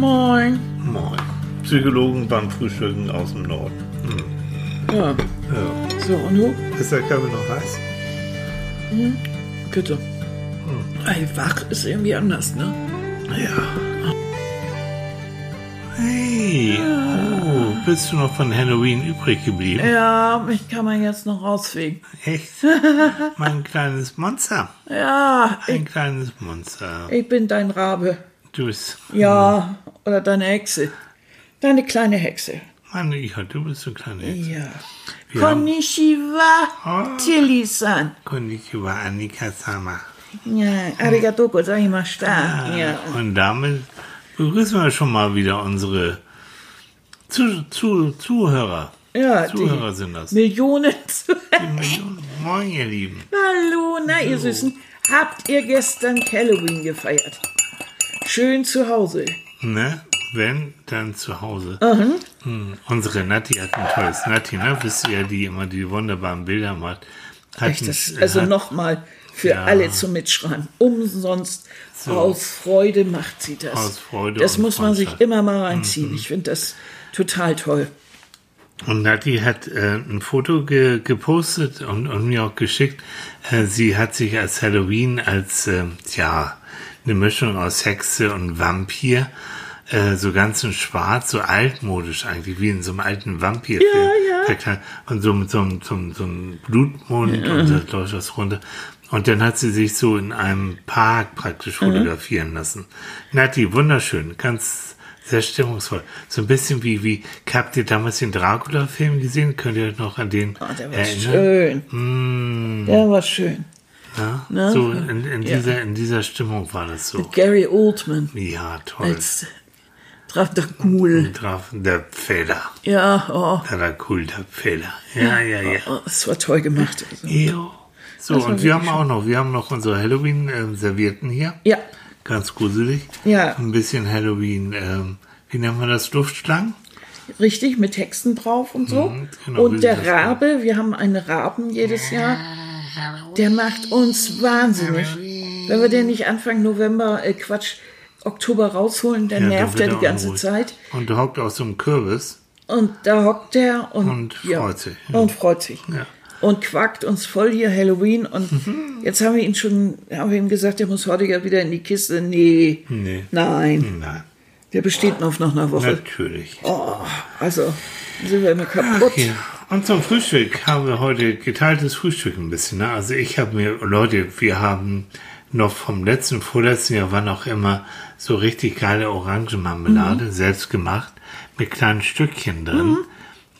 Moin. Moin. Psychologen beim Frühstücken aus dem Norden. Hm. Ja, Ja. so, und du? Ist der Kaffee noch heiß? Bitte. Ey, wach ist irgendwie anders, ne? Ja. Hey, oh, bist du noch von Halloween übrig geblieben? Ja, mich kann man jetzt noch rausfegen. Echt? Mein kleines Monster. Ja, Ein kleines Monster. ich bin dein Rabe. Du bist. Ja, oder deine Hexe. Deine kleine Hexe. Mann, ja, du bist so kleine Hexe. Ja. Wir haben- Konnichiwa, Ah. Tilly-san. Konnichiwa, Annika Sama. Ja, arigato gozaimashita. Ah. Ja. Und damit begrüßen wir schon mal wieder unsere zu, zu, Zuhörer. Ja, Zuhörer sind das. Millionen. Millionen. Moin, ihr Lieben. Hallo, na ihr Süßen. Habt ihr gestern Halloween gefeiert? Schön zu Hause. Ne? Wenn, dann zu Hause. Hm, unsere Natti hat ein tolles Natti, ne? Wisst ihr, die immer die wunderbaren Bilder macht. Hat Echt, ein- das, also nochmal für Ja. alle zum Mitschreiben. Umsonst. So. Aus Freude macht sie das. Aus Freude Das muss man sich. Mhm. immer mal reinziehen. Ich finde das total toll. Und Nati hat äh, ein Foto ge gepostet und, und mir auch geschickt. Äh, sie hat sich als Halloween als, äh, ja, eine Mischung aus Hexe und Vampir, äh, so ganz in schwarz, so altmodisch eigentlich, wie in so einem alten Vampirfilm. Ja, ja. Und so mit so einem, so einem, so einem Blutmund und da läuft was runter. Und dann hat sie sich so in einem Park praktisch fotografieren lassen. Nati, wunderschön, ganz sehr stimmungsvoll. So ein bisschen wie, wie, habt ihr damals den Dracula-Film gesehen? Könnt ihr euch noch an den Oh, der war erinnern? schön. Der war schön. Ja? Ne? So in, in, Ja. dieser, in dieser Stimmung war das so. Gary Oldman Ja, toll. als Dracul. Drauf, der Fehler. Ja, oh, Der cool, der Fehler. Ja, ja, ja. oh, das war toll gemacht. Also. Jo. So, Das und wir haben auch noch, wir haben noch unsere Halloween-Servietten hier. Ja, Ganz gruselig. Ja. Ein bisschen Halloween, ähm, wie nennt man das? Luftschlangen? richtig, mit Texten drauf und so. Mhm, genau, und der Rabe, wir haben einen Raben jedes Jahr, der macht uns wahnsinnig. Wenn wir den nicht Anfang November, äh, Quatsch, Oktober rausholen, dann Ja, nervt er die ganze unruhig. Zeit. Und der hockt aus so einem Kürbis. Und da hockt er und, Und freut sich. Und freut sich. Ja. Und quackt uns voll hier Halloween. Und jetzt haben wir ihn schon, haben wir ihm gesagt, er muss heute ja wieder in die Kiste. Nee. Nee. Nein. Nein, Der besteht noch nach einer Woche. natürlich. Oh, also sind wir immer kaputt. Ach ja. Und zum Frühstück haben wir heute geteiltes Frühstück ein bisschen. Ne? Also ich habe mir, Leute, wir haben noch vom letzten, vorletzten Jahr war noch immer so richtig geile Orangenmarmelade, Mhm. selbst gemacht, mit kleinen Stückchen drin.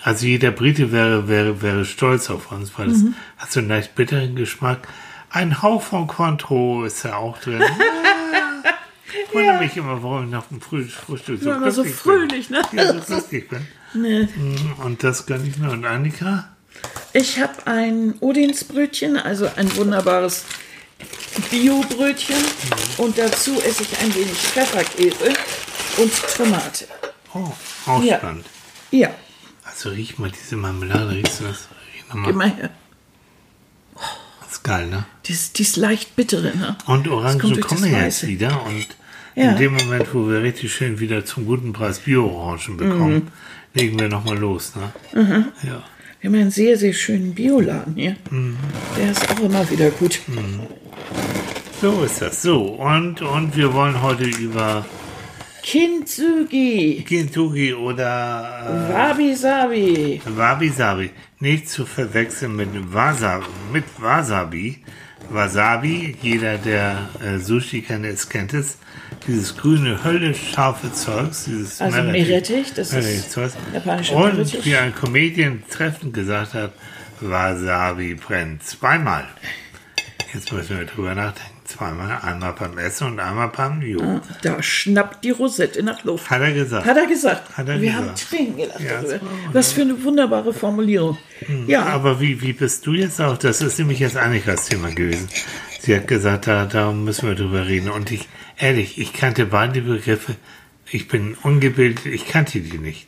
Also jeder Brite wäre, wäre, wäre stolz auf uns, weil Mhm. es hat so einen leicht bitteren Geschmack. Ein Hauch von Cointreau ist da auch drin. Ich wundere mich immer, warum ich nach dem Früh Frühstück so Ja, so fröhlich, bin. ne? Ja, so glücklich bin. Nee. Mhm, Und das gönne ich mir. Und Annika? Ich habe ein Odinsbrötchen, also ein wunderbares Bio-Brötchen. Und dazu esse ich ein wenig Pfefferkäse und Tomate. Oh, auch Ja. spannend. Ja, Also riech mal diese Marmelade, riechst du das? Riech noch gib mal. mal her. Das ist geil, ne? Die ist, die ist leicht bittere, ne? Und Orangen kommen jetzt wieder. Und Ja. in dem Moment, wo wir richtig schön wieder zum guten Preis Bio-Orangen bekommen, Mhm. Legen wir nochmal los, ne? Ja. Wir haben einen sehr, sehr schönen Bioladen hier. Mhm. Der ist auch immer wieder gut. So ist das. So, und, und wir wollen heute über Kintsugi, Kintugi oder Wabi Sabi. äh, Wabi-Sabi. Nicht zu verwechseln mit Wasabi. Mit Wasabi. Wasabi, jeder, der äh, Sushi kennt, es kennt es. Dieses grüne, höllisch scharfe Zeugs. Dieses Also Meerrettich- das ist Meerrettich-Zeugs. japanischer Und Meerrettich. wie ein Comedian treffend gesagt hat, Wasabi brennt zweimal. Jetzt müssen wir drüber nachdenken. Zweimal. Einmal beim Essen und einmal beim Jo. Da schnappt die Rosette nach Luft. Hat er gesagt. Hat er gesagt. Hat er Wir gesagt. haben Tränen gelacht Ja, darüber. das Was für eine wunderbare Formulierung. Ja, Aber wie, wie bist du jetzt auch? Das ist nämlich jetzt Annikas Thema gewesen. Sie hat gesagt, da, da müssen wir drüber reden. Und ich, ehrlich, ich kannte beide Begriffe. Ich bin ungebildet, ich kannte die nicht.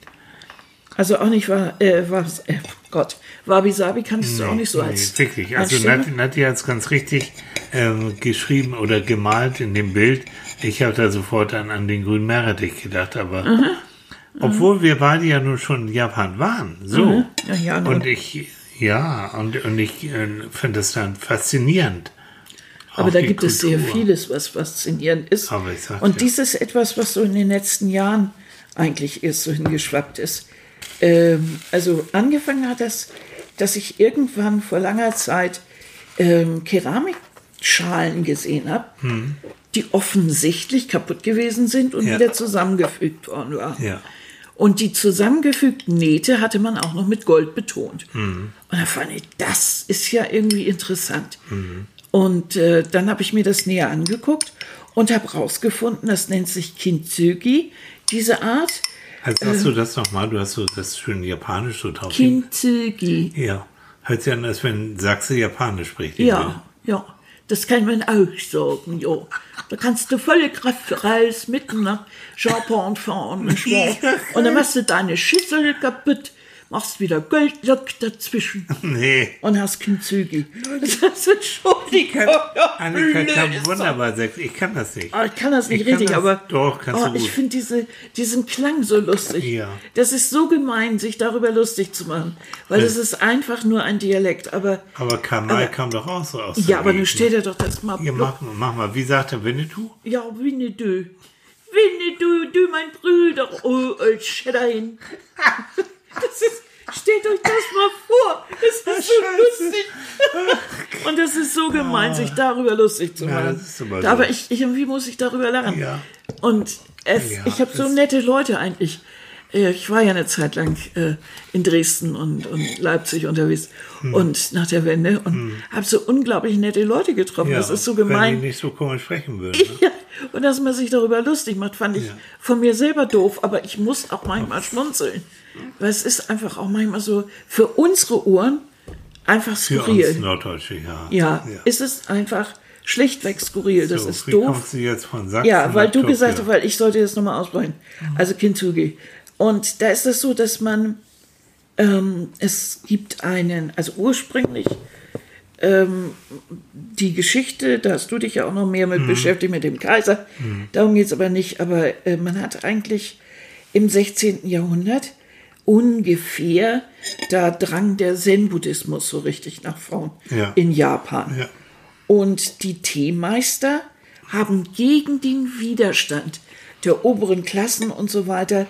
also auch nicht war, äh, war äh, Gott, Wabi Sabi kannst du auch nicht so Nee, als. wirklich. Also? Nati, Nati hat es ganz richtig ähm, geschrieben oder gemalt in dem Bild. Ich habe da sofort an, an den grünen Meerrettich gedacht, aber obwohl wir beide ja nun schon in Japan waren, so. Mhm. Ja, ja, nun. und ich, ja, und, und ich äh, finde das dann faszinierend. Aber da gibt es sehr Kultur. vieles, was faszinierend ist. Sag Und ja. dies ist etwas, was so in den letzten Jahren eigentlich erst so hingeschwappt ist. Ähm, also angefangen hat das, dass ich irgendwann vor langer Zeit ähm, Keramikschalen gesehen habe, die offensichtlich kaputt gewesen sind und Ja. wieder zusammengefügt worden waren. Ja. Und die zusammengefügten Nähte hatte man auch noch mit Gold betont. Mhm. Und da fand ich, das ist ja irgendwie interessant. Und äh, dann habe ich mir das näher angeguckt und habe rausgefunden, das nennt sich Kintsugi, diese Art. Also sagst du das nochmal? Du hast so das schön Japanisch so drauf. Kintsugi. Ja. Hört sich an, als wenn Sachse Japanisch spricht. Ja, ja. Das kann man auch sagen, ja. Da kannst du volle Kraft raus, mitten nach Japan fahren. wahr? Und dann machst du deine Schüssel kaputt, machst wieder Goldlock dazwischen Nee. und hast Kintsugi. Das ist Entschuldigung. Annika kann Blöd. wunderbar Sächsisch. Ich kann das nicht. Ah, Ich kann das nicht Ich kann richtig, das- aber doch, kannst oh, du ich gut. finde diese, diesen Klang so lustig. Ja. Das ist so gemein, sich darüber lustig zu machen, weil Ja. es ist einfach nur ein Dialekt. Aber Aber Kamal kam doch auch so aus. ja, aber nun stell dir doch das mal. Hier, mach, mach mal. Wie sagt der Winnetou? Ja, Winnetou. Winnetou, du mein Bruder, oh, als Schäderin. Das ist, stellt euch das mal vor. Das ist so Scheiße. lustig. Und das ist so gemein, sich darüber lustig zu Ja, machen. das ist aber so. aber ich, ich, irgendwie muss ich darüber lachen. Ja. Und es, Ja, ich habe so nette Leute eigentlich. Ich war ja eine Zeit lang äh, in Dresden und, und Leipzig unterwegs Hm. und nach der Wende und habe so unglaublich nette Leute getroffen. das ist so gemein. Wenn die nicht so komisch sprechen würden. Ne? Ja, und dass man sich darüber lustig macht, fand ich Ja. von mir selber doof, aber ich muss auch manchmal schmunzeln. Weil es ist einfach auch manchmal so für unsere Ohren einfach Für skurril. uns Norddeutsche, ja. ja, ist es einfach schlichtweg skurril. Das so, ist doof. kommst du jetzt von Sachsen Ja, weil du gesagt hast, weil ich sollte das nochmal ausbrechen. Also Kintsugi. Und da ist es so, dass man, ähm, es gibt einen, also ursprünglich ähm, die Geschichte, da hast du dich ja auch noch mehr mit beschäftigt, mit dem Kaiser. Darum geht es aber nicht. Aber äh, man hat eigentlich im 16. Jahrhundert ungefähr, da drang der Zen-Buddhismus so richtig nach vorn Ja. in Japan. Ja. Und die Teemeister haben gegen den Widerstand der oberen Klassen und so weiter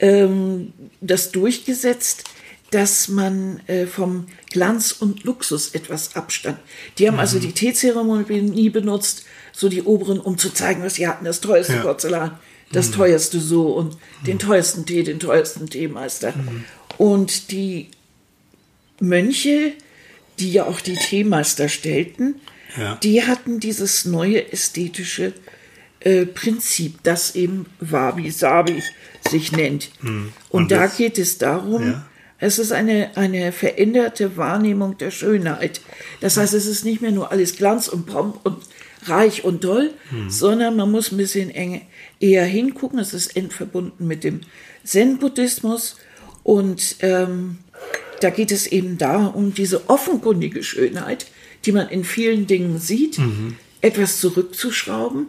ähm, das durchgesetzt, dass man äh, vom Glanz und Luxus etwas abstand. Die haben also die Teezeremonie nie benutzt, so die oberen, um zu zeigen, was sie hatten, das teuerste Ja. Porzellan, das teuerste so und den teuersten Tee, den teuersten Teemeister. Und die Mönche, die ja auch die Teemeister stellten, Ja. die hatten dieses neue ästhetische äh, Prinzip, das eben Wabi-Sabi sich nennt. Und, Hm. Und da das- geht es darum, Ja. es ist eine, eine veränderte Wahrnehmung der Schönheit. Das heißt, es ist nicht mehr nur alles Glanz und Pomp und reich und doll, Hm. sondern man muss ein bisschen eng, eher hingucken. Es ist eng verbunden mit dem Zen-Buddhismus und ähm, da geht es eben da um diese offenkundige Schönheit, die man in vielen Dingen sieht, etwas zurückzuschrauben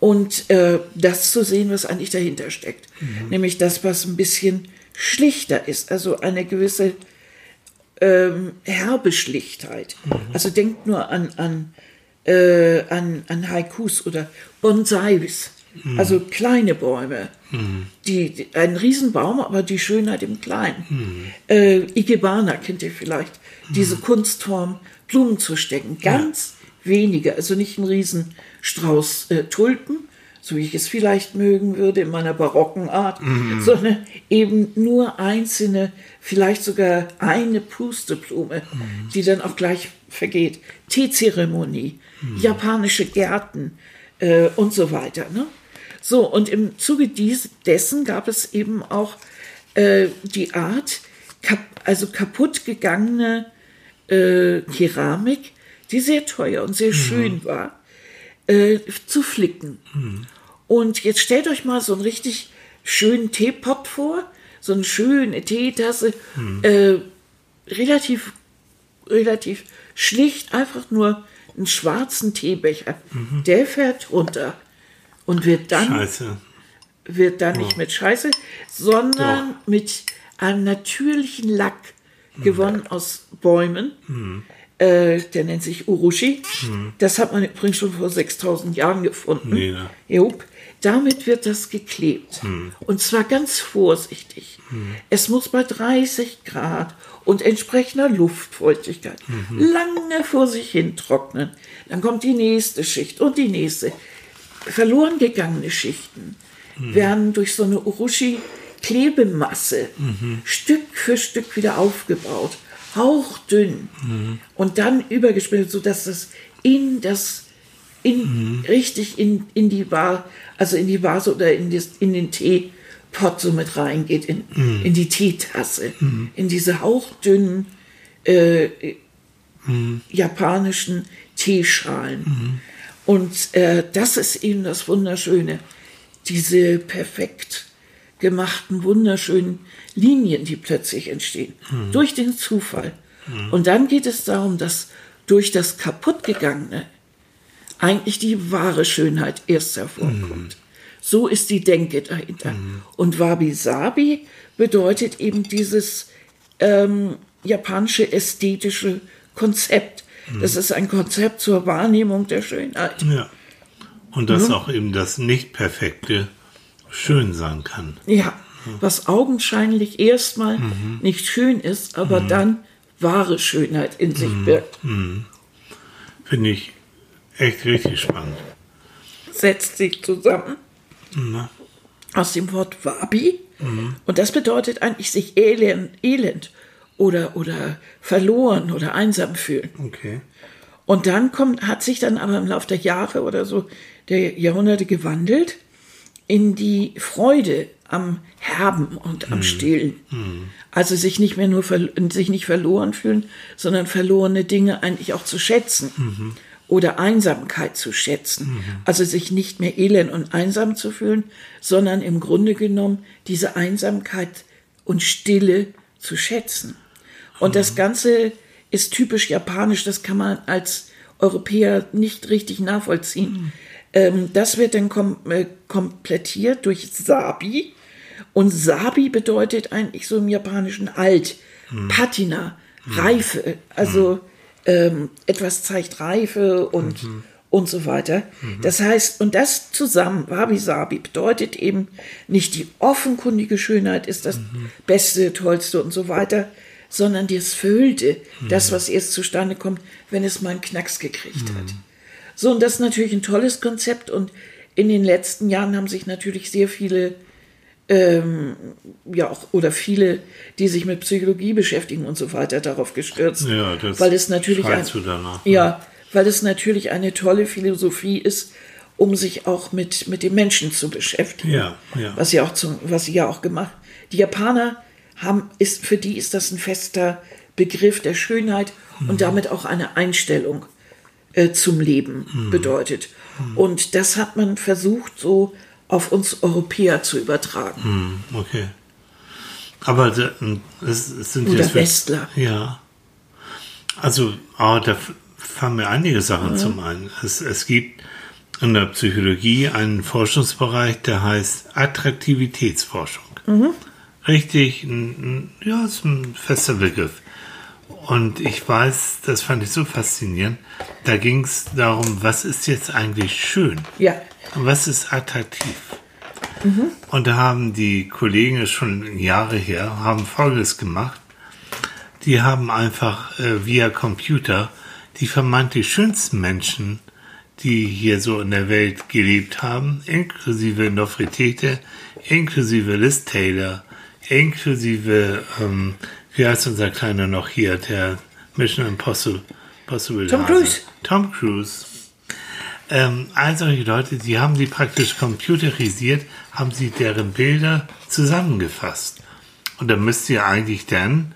und äh, das zu sehen, was eigentlich dahinter steckt. Nämlich das, was ein bisschen schlichter ist, also eine gewisse ähm, herbe Schlichtheit. Also denkt nur an, an, äh, an, an Haikus oder Bonsais, also kleine Bäume. Die, die, ein Riesenbaum, aber die Schönheit im Kleinen. Äh, Ikebana kennt ihr vielleicht. Diese Kunstform, Blumen zu stecken. Ganz wenige, also nicht ein Riesenstrauß äh, Tulpen, so wie ich es vielleicht mögen würde in meiner barocken Art, sondern eben nur einzelne, vielleicht sogar eine Pusteblume, die dann auch gleich vergeht. Teezeremonie, japanische Gärten äh, und so weiter. Ne? So, und im Zuge dies, dessen gab es eben auch äh, die Art, kap also kaputt gegangene äh, Keramik, die sehr teuer und sehr schön war, äh, zu flicken. Und jetzt stellt euch mal so einen richtig schönen Teepot vor, so eine schöne Teetasse, äh, relativ, relativ schlicht, einfach nur einen schwarzen Teebecher. Der fährt runter. und wird dann, Scheiße. wird dann nicht mit Scheiße, sondern mit einem natürlichen Lack gewonnen aus Bäumen. Äh, der nennt sich Urushi. Das hat man übrigens schon vor 6000 Jahren gefunden. Nee, ne? Jupp. Damit wird das geklebt. Und zwar ganz vorsichtig. Es muss bei 30 Grad und entsprechender Luftfeuchtigkeit lange vor sich hin trocknen. Dann kommt die nächste Schicht und die nächste. Verloren gegangene Schichten werden durch so eine Urushi-Klebemasse Stück für Stück wieder aufgebaut. Hauchdünn. Und dann übergespielt, sodass das in das in, richtig in, in die Vase, also in die Vase oder in, das, in den Teepot so mit reingeht, in, in die Teetasse, in diese hauchdünnen äh, japanischen Teeschalen. Und äh, das ist eben das Wunderschöne, diese perfekt gemachten, wunderschönen Linien, die plötzlich entstehen, durch den Zufall. Und dann geht es darum, dass durch das kaputtgegangene eigentlich die wahre Schönheit erst hervorkommt. So ist die Denke dahinter. Und Wabi-Sabi bedeutet eben dieses ähm, japanische ästhetische Konzept. Das ist ein Konzept zur Wahrnehmung der Schönheit. Ja. Und dass auch eben das Nicht-Perfekte schön sein kann. Ja, was augenscheinlich erstmal nicht schön ist, aber dann wahre Schönheit in sich birgt. Finde ich echt richtig spannend. Setzt sich zusammen aus dem Wort Wabi und das bedeutet eigentlich sich elend, elend oder, oder verloren oder einsam fühlen. okay. Und dann kommt, hat sich dann aber im Laufe der Jahre oder so der Jahrhunderte gewandelt in die Freude am Herben und am Stillen. Also sich nicht mehr nur sich nicht verloren fühlen, sondern verlorene Dinge eigentlich auch zu schätzen oder Einsamkeit zu schätzen. Also sich nicht mehr elend und einsam zu fühlen, sondern im Grunde genommen diese Einsamkeit und Stille zu schätzen. Und das Ganze ist typisch japanisch, das kann man als Europäer nicht richtig nachvollziehen. Ähm, das wird dann kom äh, komplettiert durch Sabi. Und Sabi bedeutet eigentlich so im Japanischen alt, Patina, Reife. Also ähm, etwas zeigt Reife und, und so weiter. Das heißt, und das zusammen, Wabi-Sabi, bedeutet eben nicht die offenkundige Schönheit ist das Beste, Tollste und so weiter, sondern das Füllte, das, was erst zustande kommt, wenn es mal einen Knacks gekriegt hat. So, und das ist natürlich ein tolles Konzept und in den letzten Jahren haben sich natürlich sehr viele ähm, ja auch oder viele, die sich mit Psychologie beschäftigen und so weiter, darauf gestürzt, Ja, das weil es natürlich ein, danach. ja, weil es natürlich eine tolle Philosophie ist, um sich auch mit mit dem Menschen zu beschäftigen. Ja, ja. Was sie auch zum, was sie ja auch gemacht. Die Japaner haben ist für die ist das ein fester Begriff der Schönheit Mhm. und damit auch eine Einstellung äh, zum Leben Mhm. bedeutet. Und das hat man versucht so auf uns Europäer zu übertragen. Hm, okay. Aber da- es, sind Oder jetzt Westler. Ja. Also, ah, da f- fallen mir einige Sachen zum einen. Es, es gibt in der Psychologie einen Forschungsbereich, der heißt Attraktivitätsforschung. Richtig, ein, ein, ja, ist ein fester Begriff. Und ich weiß, das fand ich so faszinierend, da ging es darum, was ist jetzt eigentlich schön? Ja, Was ist attraktiv? Und da haben die Kollegen, schon Jahre her, haben Folgendes gemacht. Die haben einfach äh, via Computer die vermeintlich schönsten Menschen, die hier so in der Welt gelebt haben, inklusive Nofretete, inklusive Liz Taylor, inklusive, ähm, wie heißt unser Kleiner noch hier, der Mission Impossible, Possible Tom? Cruise. Tom Cruise. Ähm, all solche Leute, die haben die praktisch computerisiert, haben sie deren Bilder zusammengefasst. Und da müsst ihr eigentlich dann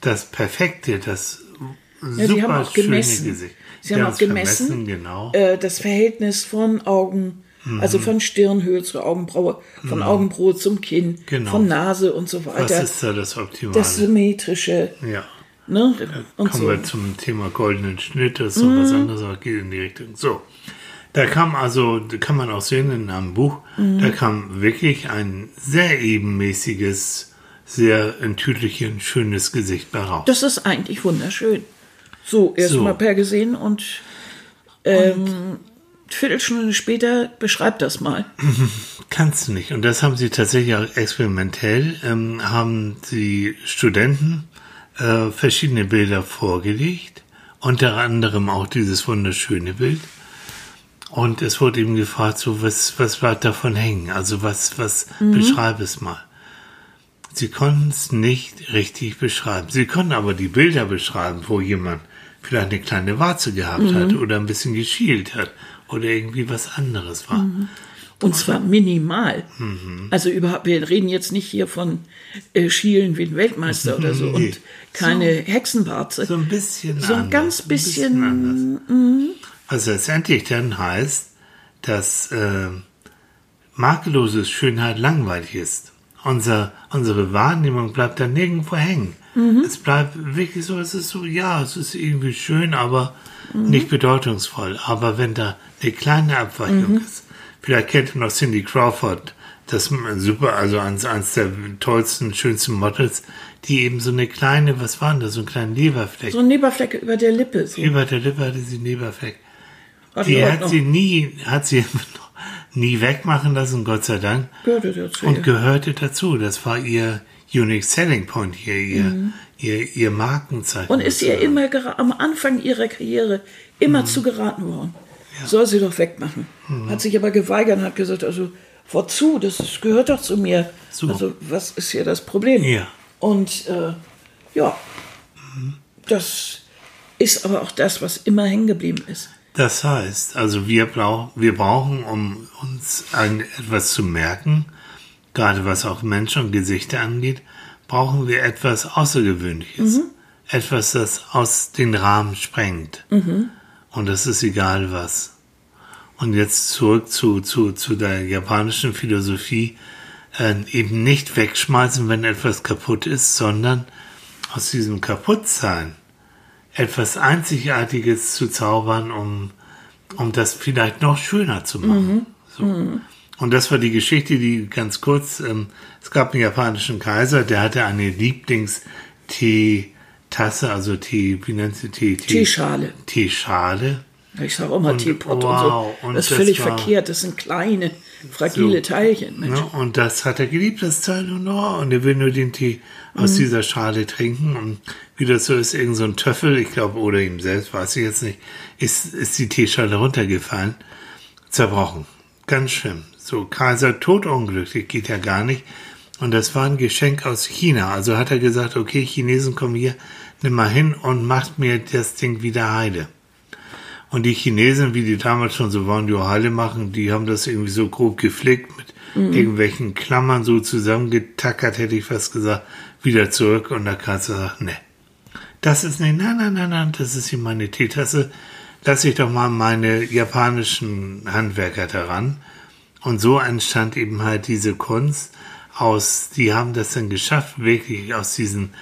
das perfekte, das Ja, super haben auch schöne gemessen. Gesicht. Sie haben auch es gemessen, vermessen, genau. äh, das Verhältnis von Augen, also von Stirnhöhe zur Augenbraue, von Augenbraue zum Kinn, Genau. von Nase und so weiter. ist da das Optimale? Das symmetrische, ja. ne? Und Kommen so. wir zum Thema goldenen Schnitt, das ist noch was anderes, aber geht in die Richtung. So. Da kam also, kann man auch sehen in einem Buch, Mhm. da kam wirklich ein sehr ebenmäßiges, sehr ein schönes Gesicht bei raus. Das ist eigentlich wunderschön. So, erstmal So. per gesehen und, ähm, Viertelstunde später beschreibt das mal. Kannst du nicht. Und das haben sie tatsächlich auch experimentell, ähm, haben die Studenten äh, verschiedene Bilder vorgelegt, unter anderem auch dieses wunderschöne Bild. Und es wurde ihm gefragt, so was, was bleibt davon hängen? Also was, was, beschreib es mal. Sie konnten es nicht richtig beschreiben. Sie konnten aber die Bilder beschreiben, wo jemand vielleicht eine kleine Warze gehabt hat oder ein bisschen geschielt hat oder irgendwie was anderes war. Und zwar minimal. Mhm. Also überhaupt, wir reden jetzt nicht hier von äh, Schielen wie ein Weltmeister oder so Nee. und keine Hexenwarze. So ein bisschen So ein anders, ganz ein bisschen, anders. Was letztendlich dann heißt, dass äh, makellose Schönheit langweilig ist. Unser, unsere Wahrnehmung bleibt dann nirgendwo hängen. Es bleibt wirklich so, es ist so, ja, es ist irgendwie schön, aber nicht bedeutungsvoll. Aber wenn da eine kleine Abweichung ist, vielleicht kennt ihr noch Cindy Crawford, das ist super, also eins, eins der tollsten, schönsten Models, die eben so eine kleine, was war denn das, so einen kleinen Leberfleck So ein Neberfleck über der Lippe. So. über der Lippe hatte sie einen Leberfleck. Hat Die hat sie nie, hat sie nie wegmachen lassen, Gott sei Dank. Gehörte dazu. Und ja. gehörte dazu. Das war ihr Unique Selling Point hier, ihr, ihr, ihr Markenzeichen. Mhm. Und ist ihr immer am Anfang ihrer Karriere immer zu geraten worden. Soll sie doch wegmachen. Hat sich aber geweigert und hat gesagt, also wozu? Das gehört doch zu mir. So. Also was ist hier das Problem? Ja. Und äh, ja, das ist aber auch das, was immer hängen geblieben ist. Das heißt, also wir, blau, wir brauchen, um uns ein, etwas zu merken, gerade was auch Menschen und Gesichter angeht, brauchen wir etwas Außergewöhnliches. Etwas, das aus den Rahmen sprengt. Und das ist egal was. Und jetzt zurück zu, zu, zu der japanischen Philosophie, äh, eben nicht wegschmeißen, wenn etwas kaputt ist, sondern aus diesem Kaputtsein etwas Einzigartiges zu zaubern, um, um das vielleicht noch schöner zu machen. So. Und das war die Geschichte, die ganz kurz, ähm, es gab einen japanischen Kaiser, der hatte eine Lieblingsteetasse, also Tee, wie nennt sie Tee? Tee Teeschale. Teeschale. Ich sage auch mal Teepot wow, und so. Das ist das völlig verkehrt. Das sind kleine, fragile So. Teilchen. Mensch. Ne? Und das hat er geliebt, das Teil. Und, oh, und er will nur den Tee Mhm. aus dieser Schale trinken. Und wie das so ist, irgend so ein Töffel, ich glaube, oder ihm selbst, weiß ich jetzt nicht, ist, ist die Teeschale runtergefallen, zerbrochen. Ganz schlimm. So, Kaiser totunglücklich, geht ja gar nicht. Und das war ein Geschenk aus China. Also hat er gesagt, okay, Chinesen kommen hier, nimm mal hin und macht mir das Ding wieder heile. Und die Chinesen, wie die damals schon so waren, die Halle machen, die haben das irgendwie so grob geflickt mit irgendwelchen Klammern so zusammengetackert, hätte ich fast gesagt, wieder zurück. Und der Kaiser sagt, ne, das ist nicht, nein, nein, nein, nein, das ist hier meine Teetasse. Lass ich doch mal meine japanischen Handwerker daran. Und so entstand eben halt diese Kunst aus, die haben das dann geschafft, wirklich aus diesen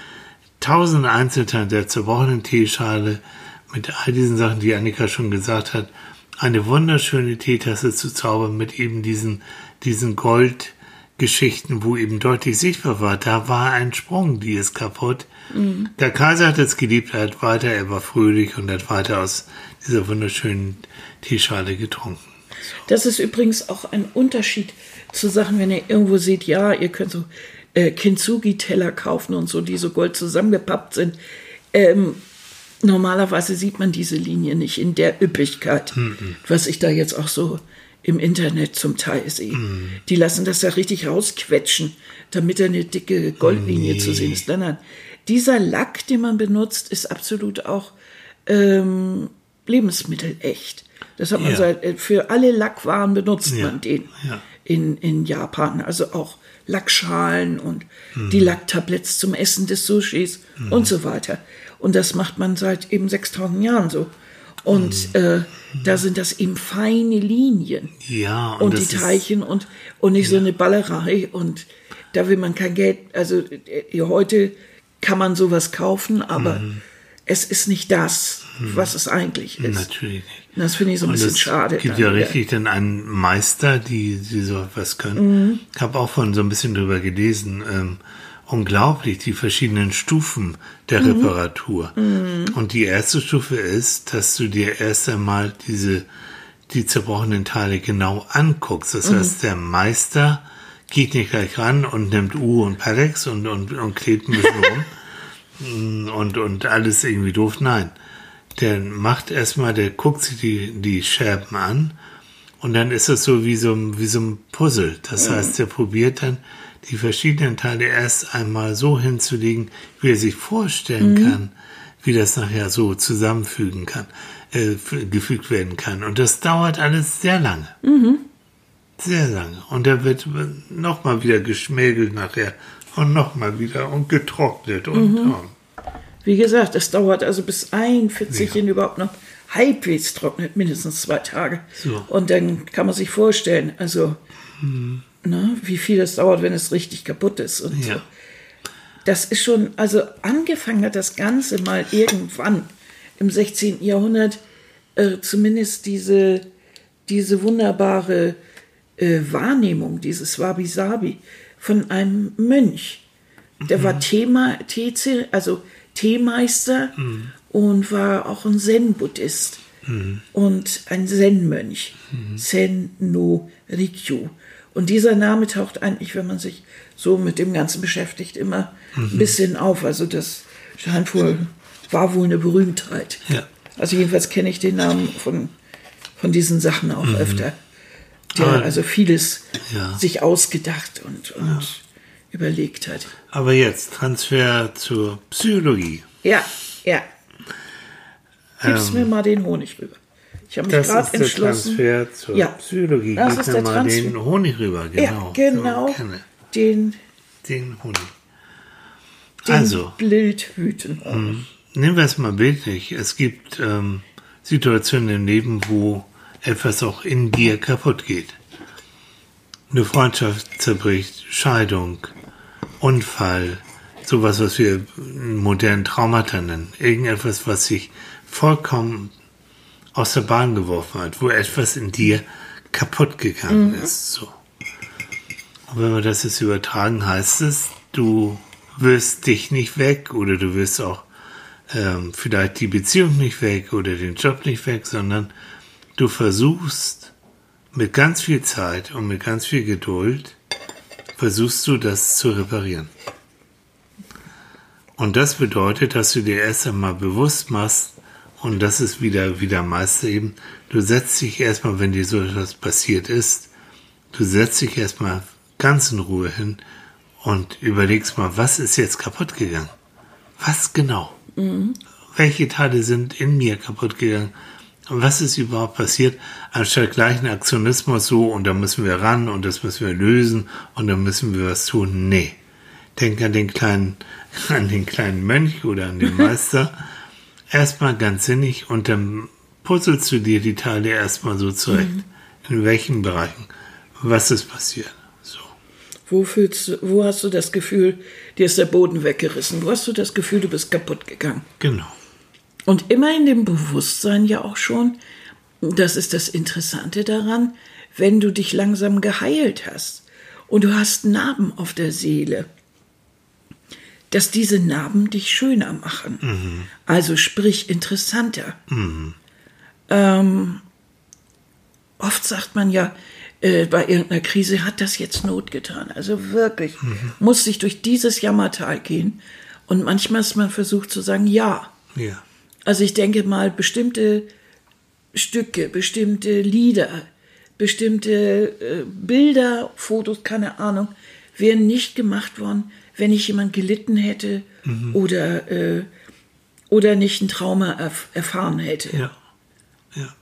tausend Einzelteilen der zerbrochenen Teeschale mit all diesen Sachen, die Annika schon gesagt hat, eine wunderschöne Teetasse zu zaubern mit eben diesen, diesen Goldgeschichten, wo eben deutlich sichtbar war, da war ein Sprung, die ist kaputt. Der Kaiser hat es geliebt, er hat weiter, er war fröhlich und hat weiter aus dieser wunderschönen Teeschale getrunken. Das ist übrigens auch ein Unterschied zu Sachen, wenn ihr irgendwo seht, ja, ihr könnt so äh, Kintsugi-Teller kaufen und so, die so gold zusammengepappt sind. Ähm, normalerweise sieht man diese Linie nicht in der Üppigkeit, was ich da jetzt auch so im Internet zum Teil sehe. Die lassen das ja richtig rausquetschen, damit da eine dicke Goldlinie zu sehen ist. Nein, nein. Dieser Lack, den man benutzt, ist absolut auch ähm, lebensmittelecht. Das hat man Ja. seit, äh, für alle Lackwaren benutzt Ja, man den ja. in, in Japan. Also auch Lackschalen und Mhm. die Lacktabletts zum Essen des Sushis und so weiter. Und das macht man seit eben 6000 Jahren so. Und Mhm. äh, da sind das eben feine Linien Ja, und, und, die Teilchen und, und nicht so eine Ballerei. Und da will man kein Geld. Also äh, heute kann man sowas kaufen, aber Mhm. es ist nicht das, was es eigentlich ist. Natürlich nicht. Das finde ich so ein Und bisschen es schade. gibt dann ja richtig dann einen Meister, die, die so was können. Ich habe auch von so ein bisschen drüber gelesen. Ähm, unglaublich, die verschiedenen Stufen der Reparatur. Und die erste Stufe ist, dass du dir erst einmal diese, die zerbrochenen Teile genau anguckst. Das heißt, der Meister geht nicht gleich ran und nimmt U und Parex und, und, und klebt ein bisschen rum und, und alles irgendwie doof. Nein. Der macht erstmal, der guckt sich die, die Scherben an und dann ist es so wie so, ein- wie so ein Puzzle. Das heißt, der probiert dann die verschiedenen Teile erst einmal so hinzulegen, wie er sich vorstellen kann, wie das nachher so zusammenfügen kann, äh, gefügt werden kann. Und das dauert alles sehr lange. Sehr lange. Und da wird nochmal wieder geschmägelt nachher und nochmal wieder und getrocknet und, und Wie gesagt, es dauert also bis ein Fitzelchen Ja. überhaupt noch halbwegs trocknet, mindestens zwei Tage. So. Und dann kann man sich vorstellen, also, Mhm. Ne, wie viel das dauert, wenn es richtig kaputt ist. Und ja. Das ist schon, also angefangen hat das Ganze mal irgendwann im 16. Jahrhundert, äh, zumindest diese, diese wunderbare äh, Wahrnehmung, dieses Wabi-Sabi von einem Mönch. Der war Thema, Teze, also Teemeister und war auch ein Zen-Buddhist und ein Zen-Mönch. Sen no Rikyu. Und dieser Name taucht eigentlich, wenn man sich so mit dem Ganzen beschäftigt, immer ein bisschen auf. Also das scheint wohl, war wohl eine Berühmtheit. Ja. Also jedenfalls kenne ich den Namen von, von diesen Sachen auch öfter. Der Aber- also vieles Ja. sich ausgedacht und, und überlegt hat. Aber jetzt Transfer zur Psychologie. Ja, ja. Gib's mir mal den Honig rüber. Ich habe mich Ähm, Das gerade ist der entschlossen. Transfer zur Ja. Psychologie. Das Gib ist der mal Transfer. den Honig rüber, genau. Ja, genau. So, kenne. Den, Den Honig. den Also, Bildhüten. nehmen wir es mal bildlich. Es gibt ähm, Situationen im Leben, wo etwas auch in dir kaputt geht. Eine Freundschaft zerbricht, Scheidung, Unfall, sowas, was wir modernen Traumata nennen. Irgendetwas, was sich vollkommen aus der Bahn geworfen hat, wo etwas in dir kaputt gegangen ist. So. Und wenn wir das jetzt übertragen, heißt es, du wirst dich nicht weg oder du wirst auch ähm, vielleicht die Beziehung nicht weg oder den Job nicht weg, sondern du versuchst mit ganz viel Zeit und mit ganz viel Geduld, versuchst du das zu reparieren. Und das bedeutet, dass du dir erst einmal bewusst machst, und das ist wieder, wieder Meister eben, du setzt dich erstmal, wenn dir so etwas passiert ist, du setzt dich erstmal ganz in Ruhe hin und überlegst mal, was ist jetzt kaputt gegangen? Was genau? Welche Teile sind in mir kaputt gegangen? Und was ist überhaupt passiert? Anstatt gleichen Aktionismus so, und da müssen wir ran und das müssen wir lösen und da müssen wir was tun. Nee. Denk an den kleinen, an den kleinen Mönch oder an den Meister. Erstmal ganz sinnig und dann puzzelst du dir die Teile erstmal so zurecht. In welchen Bereichen? Was ist passiert? So. Wo, fühlst, du- wo hast du das Gefühl, dir ist der Boden weggerissen? Wo hast du das Gefühl, du bist kaputt gegangen? Genau. Und immer in dem Bewusstsein ja auch schon, das ist das Interessante daran, wenn du dich langsam geheilt hast und du hast Narben auf der Seele, dass diese Narben dich schöner machen. Also sprich interessanter. Ähm, oft sagt man ja, äh, bei irgendeiner Krise hat das jetzt Not getan. Also wirklich, muss sich durch dieses Jammertal gehen. Und manchmal ist man versucht zu sagen, ja, Ja. also ich denke mal, bestimmte Stücke, bestimmte Lieder, bestimmte äh, Bilder, Fotos, keine Ahnung, wären nicht gemacht worden, wenn nicht jemand gelitten hätte oder, äh, oder nicht ein Trauma erf erfahren hätte. Ja. Ja.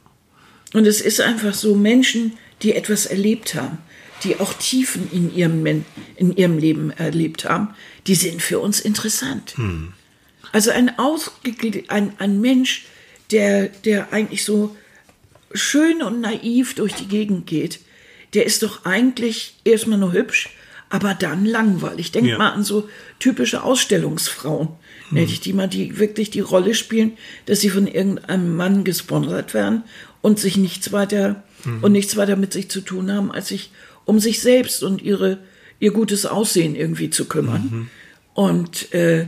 Und es ist einfach so, Menschen, die etwas erlebt haben, die auch Tiefen in ihrem, in ihrem Leben erlebt haben, die sind für uns interessant. Also ein, ein, ein Mensch, der, der eigentlich so schön und naiv durch die Gegend geht, der ist doch eigentlich erstmal nur hübsch, aber dann langweilig. Denk Ja. mal an so typische Ausstellungsfrauen, hm. die mal die wirklich die Rolle spielen, dass sie von irgendeinem Mann gesponsert werden und sich nichts weiter und nichts weiter mit sich zu tun haben, als sich um sich selbst und ihre ihr gutes Aussehen irgendwie zu kümmern. Und äh,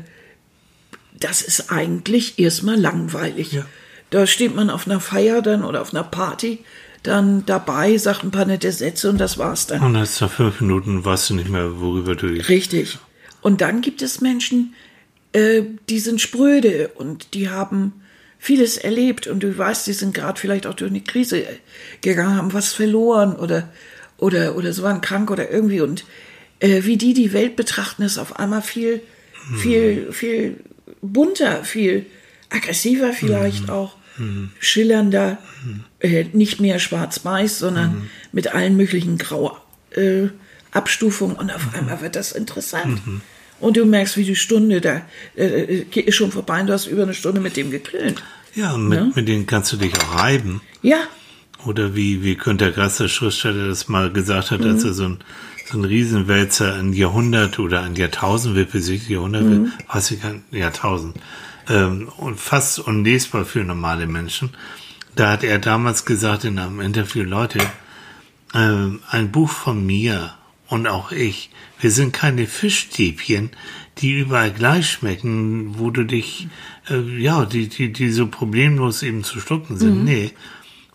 das ist eigentlich erstmal langweilig. Ja. Da steht man auf einer Feier dann oder auf einer Party dann dabei, sagt ein paar nette Sätze und das war's dann. Und nach fünf Minuten weißt du nicht mehr, worüber du Richtig. Und dann gibt es Menschen, äh, die sind spröde und die haben vieles erlebt und du weißt, die sind gerade vielleicht auch durch eine Krise gegangen, haben was verloren oder oder oder so waren krank oder irgendwie und äh, wie die die Welt betrachten, ist auf einmal viel viel viel bunter, viel aggressiver vielleicht auch, schillernder, äh, nicht mehr schwarz-weiß, sondern mit allen möglichen Grau äh, und auf einmal wird das interessant. Und du merkst, wie die Stunde da äh, äh, ist schon vorbei. Und du hast über eine Stunde mit dem geklönt. Ja, mit, mit denen kannst du dich auch reiben. Ja, Oder wie, wie Günter Grass, der Schriftsteller, das mal gesagt hat, als er so ein, so ein Riesenwälzer ein Jahrhundert oder ein Jahrtausend wird besiegt, Jahrhundert wird, weiß ich nicht, Jahrtausend, ähm, und fast unlesbar für normale Menschen. Da hat er damals gesagt in einem Interview, Leute, ähm, ein Buch von mir und auch ich, wir sind keine Fischstäbchen, die überall gleich schmecken, wo du dich, äh, ja, die, die, die so problemlos eben zu schlucken sind. Nee,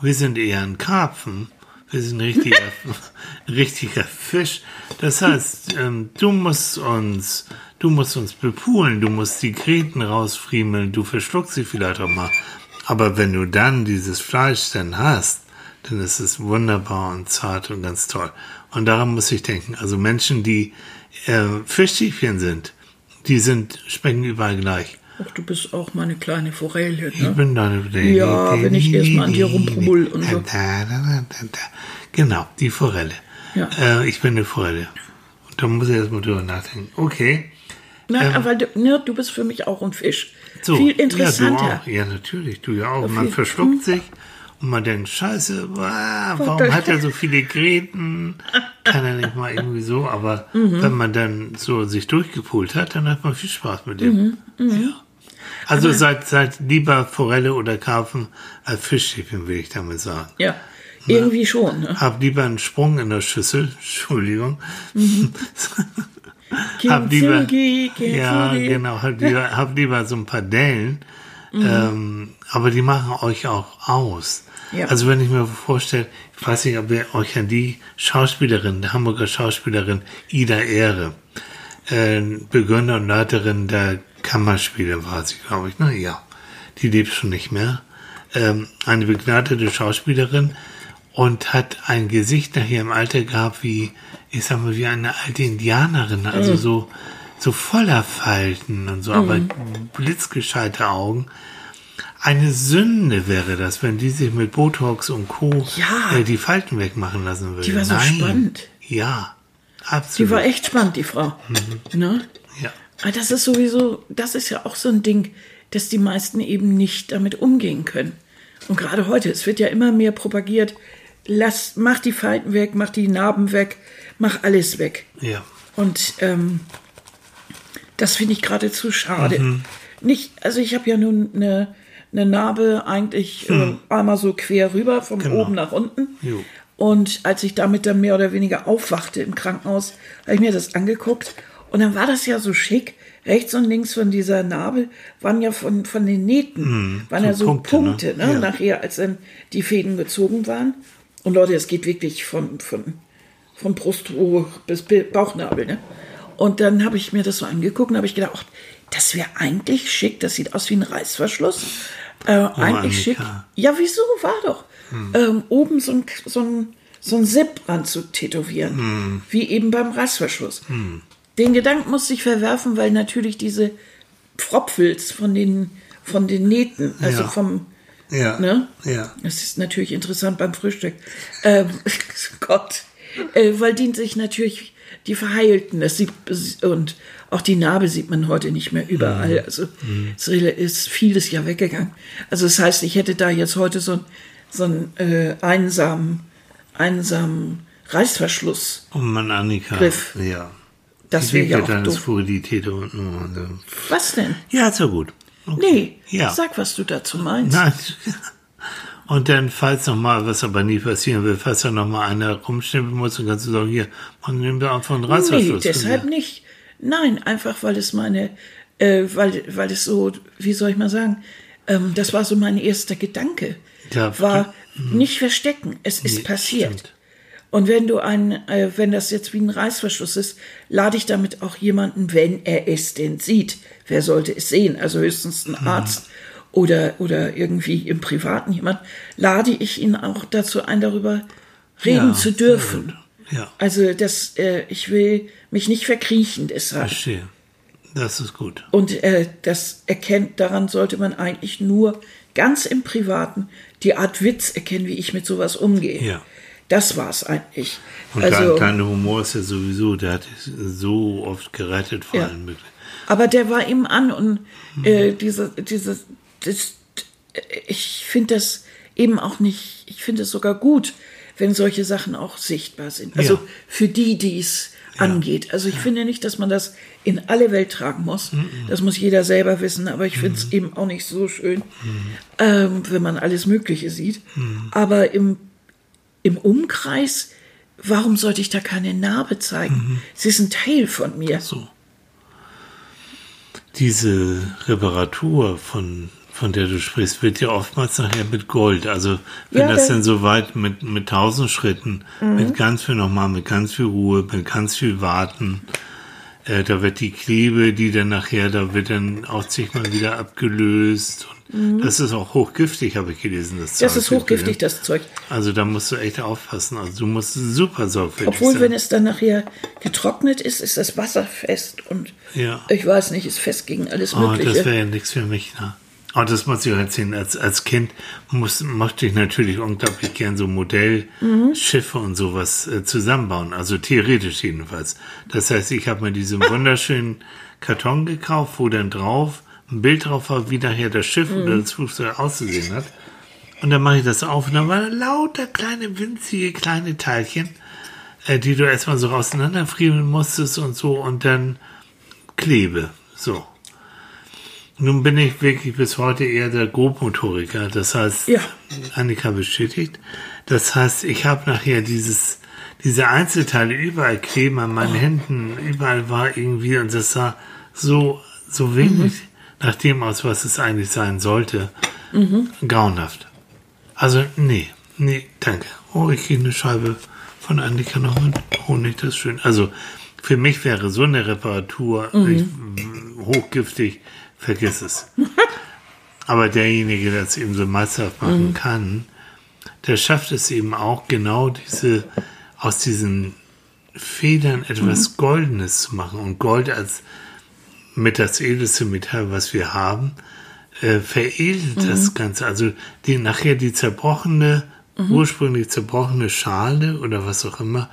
wir sind eher ein Karpfen. Wir sind richtiger, richtiger Fisch. Das heißt, ähm, du musst uns, du musst uns bepulen, du musst die Kreten rausfriemeln, du verschluckst sie vielleicht auch mal. Aber wenn du dann dieses Fleisch dann hast, dann ist es wunderbar und zart und ganz toll. Und daran muss ich denken. Also Menschen, die äh, Fischstäbchen sind, die sind, schmecken überall gleich. Ach, du bist auch meine kleine Forelle, Ich ne? bin da. Ja, wenn ich erst mal an dir rumpummel und so. Genau, die Forelle. Ja. Äh, ich bin eine Forelle. Und da muss ich erst mal drüber nachdenken. Okay. Nein, aber du, ne, du bist für mich auch ein Fisch. So. Viel Ja, du interessanter. auch. Ja, natürlich. Du ja auch. Man verschluckt sich und man denkt, scheiße, warum hat er so viele Gräten? Kann er nicht mal irgendwie so. Aber Mhm. wenn man dann so sich durchgepult hat, dann hat man viel Spaß mit dem. Mhm, Ja. Also seid, seid lieber Forelle oder Karpfen als Fischstäbchen, will ich damit sagen. ja, irgendwie schon. Ne? Hab lieber einen Sprung in der Schüssel, Entschuldigung. hab lieber, Kintsugi, Kintsugi. ja, genau, hab lieber, hab lieber so ein paar Dellen, ähm, aber die machen euch auch aus. Ja. Also wenn ich mir vorstelle, ich weiß nicht, ob ihr euch an die Schauspielerin, der Hamburger Schauspielerin Ida Ehre, äh, Begründer und Leiterin der Kammerspiele war sie, glaube ich, ne? Ja. Die lebt schon nicht mehr. Ähm, eine begnadete Schauspielerin und hat ein Gesicht nachher im Alter gehabt wie, ich sag mal, wie eine alte Indianerin, also so, so voller Falten und so, aber blitzgescheite Augen. Eine Sünde wäre das, wenn die sich mit Botox und Co. Ja. Äh, die Falten wegmachen lassen würde. Die war so Nein. spannend. Ja, Die absolut. war echt spannend, die Frau. Mhm. Ne? ja. Aber das ist sowieso, das ist ja auch so ein Ding, dass die meisten eben nicht damit umgehen können. Und gerade heute, es wird ja immer mehr propagiert, lass, mach die Falten weg, mach die Narben weg, mach alles weg. Ja. Und ähm, das finde ich geradezu schade. Mhm. Nicht, also ich habe ja nun eine, eine Narbe eigentlich äh, einmal so quer rüber, von Hm. Genau. oben nach unten. Jo. Und als ich damit dann mehr oder weniger aufwachte im Krankenhaus, habe ich mir das angeguckt. Und dann war das ja so schick. Rechts und links von dieser Narbe waren ja von, von den Nähten, waren so ja so Punkte, Punkte, ne? ne? Ja. nachher, als dann die Fäden gezogen waren. Und Leute, es geht wirklich von, von, von Brust hoch bis Bi- Bauchnabel. Ne? Und dann habe ich mir das so angeguckt und habe ich gedacht, ach, das wäre eigentlich schick, das sieht aus wie ein Reißverschluss. Äh, eigentlich schick. Annika. Ja, wieso? War doch. Ähm, oben so ein, so ein, so ein Zip dran zu tätowieren. Wie eben beim Reißverschluss. Den Gedanken musste ich verwerfen, weil natürlich diese Pfropfels von den, von den Nähten, also Ja. vom, Ja. ne? Ja. Das ist natürlich interessant beim Frühstück. Ähm, Gott. Äh, weil die sich natürlich, die verheilten, das sieht, und auch die Narbe sieht man heute nicht mehr überall. Also es ist vieles ja weggegangen. Also das heißt, ich hätte da jetzt heute so, so einen äh, einsamen, einsamen Reißverschluss. Oh Mann, Annika. Griff. Ja. Das wäre ja auch deines doof. Fluidität unten. und, äh, Was denn? Ja, ist ja gut. Okay. Nee, Ja. sag, was du dazu meinst. Nein. Und dann, falls noch mal, was aber nie passieren will, falls da noch mal einer rumschnippeln muss, dann kannst du sagen, hier, man nimmt einfach einen Nee, Reißverschluss. deshalb nicht. Nein, einfach weil es meine, äh, weil, weil es so, wie soll ich mal sagen, ähm, das war so mein erster Gedanke. Ja, war nicht verstecken, es ist Nee, passiert. stimmt. Und wenn du ein, äh, wenn das jetzt wie ein Reißverschluss ist, lade ich damit auch jemanden, wenn er es denn sieht. Wer sollte es sehen? Also höchstens ein Arzt oder, oder irgendwie im Privaten jemand, lade ich ihn auch dazu ein, darüber reden Ja, zu dürfen. Ja. Also das, äh, ich will mich nicht verkriechen deshalb. Verstehe. Das ist gut. Und äh, das erkennt, daran sollte man eigentlich nur ganz im Privaten die Art Witz erkennen, wie ich mit sowas umgehe. Ja. Das war's eigentlich. Und also, dein, dein Humor ist ja sowieso, der hat so oft gerettet vor Ja. allen möglichen. aber der war eben an und äh, diese, diese, das, ich finde das eben auch nicht, ich finde es sogar gut, wenn solche Sachen auch sichtbar sind. Also Ja. für die, die es angeht. Also ich finde nicht, dass man das in alle Welt tragen muss. Das muss jeder selber wissen, aber ich finde es eben auch nicht so schön, ähm, wenn man alles Mögliche sieht. Aber im, im Umkreis, warum sollte ich da keine Narbe zeigen? Sie ist ein Teil von mir. So. Diese Reparatur, von, von der du sprichst, wird ja oftmals nachher mit Gold. Also wenn Ja, das da- dann so weit mit, mit tausend Schritten, mit ganz viel nochmal, mit ganz viel Ruhe, mit ganz viel Warten, äh, da wird die Klebe, die dann nachher, da wird dann auch zigmal wieder abgelöst. Und Das ist auch hochgiftig, habe ich gelesen. Das, Mhm. Das Zeug ist hochgiftig, das Zeug. Also da musst du echt aufpassen. Also du musst super sorgfältig Obwohl, sein. wenn es dann nachher getrocknet ist, ist das Wasser fest und Ja. ich weiß nicht, ist fest gegen alles Oh, das Mögliche. wäre ja nichts für mich. Ne? Oh, das muss ich auch erzählen. Als, als Kind muss, mochte ich natürlich unglaublich gern so Modellschiffe und sowas äh, zusammenbauen. Also theoretisch jedenfalls. Das heißt, ich habe mir diesen wunderschönen Karton gekauft, wo dann drauf ein Bild drauf war, wie nachher das Schiff oder das Flugzeug auszusehen hat. Und dann mache ich das auf und dann waren lauter kleine, winzige, kleine Teilchen, äh, die du erstmal so auseinanderfriemeln musstest und so und dann Klebe. So. Nun bin ich wirklich bis heute eher der Grobmotoriker. Das heißt, Ja. Annika bestätigt. Das heißt, ich habe nachher dieses, diese Einzelteile überall kleben an meinen Händen, überall war irgendwie und das sah so, so wenig nach dem aus, was es eigentlich sein sollte. Grauenhaft. Also, nee, nee, danke. Oh, ich kriege eine Scheibe von Annika noch mit Honig, das ist schön. Also, für mich wäre so eine Reparatur ich, hochgiftig, vergiss es. Aber derjenige, der es eben so meisterhaft machen kann, der schafft es eben auch genau diese, aus diesen Federn etwas Goldenes zu machen und Gold als mit das edelste Metall, was wir haben, äh, veredelt das Ganze. Also die nachher die zerbrochene, ursprünglich zerbrochene Schale oder was auch immer,